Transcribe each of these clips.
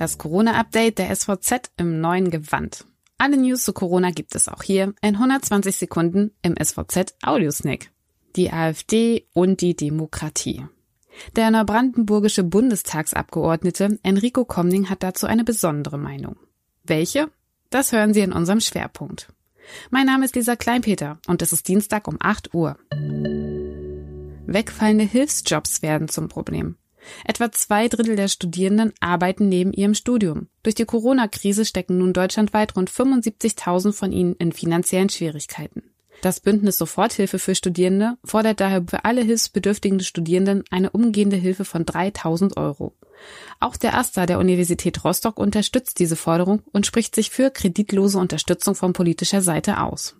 Das Corona-Update der SVZ im neuen Gewand. Alle News zu Corona gibt es auch hier in 120 Sekunden im SVZ Audiosnack. Die AfD und die Demokratie. Der neubrandenburgische Bundestagsabgeordnete Enrico Komning hat dazu eine besondere Meinung. Welche? Das hören Sie in unserem Schwerpunkt. Mein Name ist Lisa Kleinpeter und es ist Dienstag um 8 Uhr. Wegfallende Hilfsjobs werden zum Problem. Etwa zwei Drittel der Studierenden arbeiten neben ihrem Studium. Durch die Corona-Krise stecken nun deutschlandweit rund 75.000 von ihnen in finanziellen Schwierigkeiten. Das Bündnis Soforthilfe für Studierende fordert daher für alle hilfsbedürftigen Studierenden eine umgehende Hilfe von 3000 Euro. Auch der AStA der Universität Rostock unterstützt diese Forderung und spricht sich für kreditlose Unterstützung von politischer Seite aus.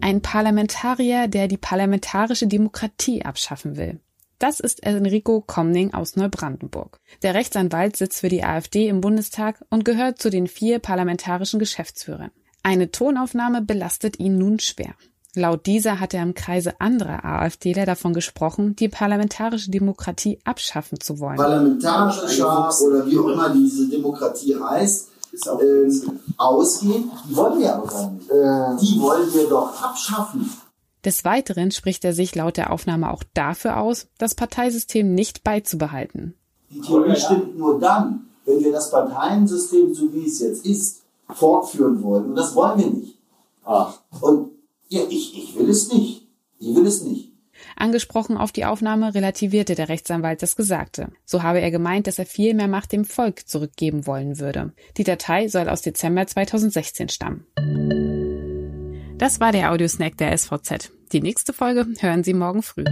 Ein Parlamentarier, der die parlamentarische Demokratie abschaffen will. Das ist Enrico Komning aus Neubrandenburg. Der Rechtsanwalt sitzt für die AfD im Bundestag und gehört zu den vier parlamentarischen Geschäftsführern. Eine Tonaufnahme belastet ihn nun schwer. Laut dieser hat er im Kreise anderer AfDler davon gesprochen, die parlamentarische Demokratie abschaffen zu wollen. Parlamentarische oder wie auch immer diese Demokratie heißt, ähm, ausgehen, die wollen wir aber gar nicht. Äh. Die wollen wir doch abschaffen. Des Weiteren spricht er sich laut der Aufnahme auch dafür aus, das Parteisystem nicht beizubehalten. Die Theorie stimmt nur dann, wenn wir das Parteiensystem, so wie es jetzt ist, fortführen wollen. Und das wollen wir nicht. Ach. Und ja, ich, ich will es nicht. Ich will es nicht. Angesprochen auf die Aufnahme relativierte der Rechtsanwalt das Gesagte. So habe er gemeint, dass er viel mehr Macht dem Volk zurückgeben wollen würde. Die Datei soll aus Dezember 2016 stammen. Das war der Audiosnack der SVZ. Die nächste Folge hören Sie morgen früh.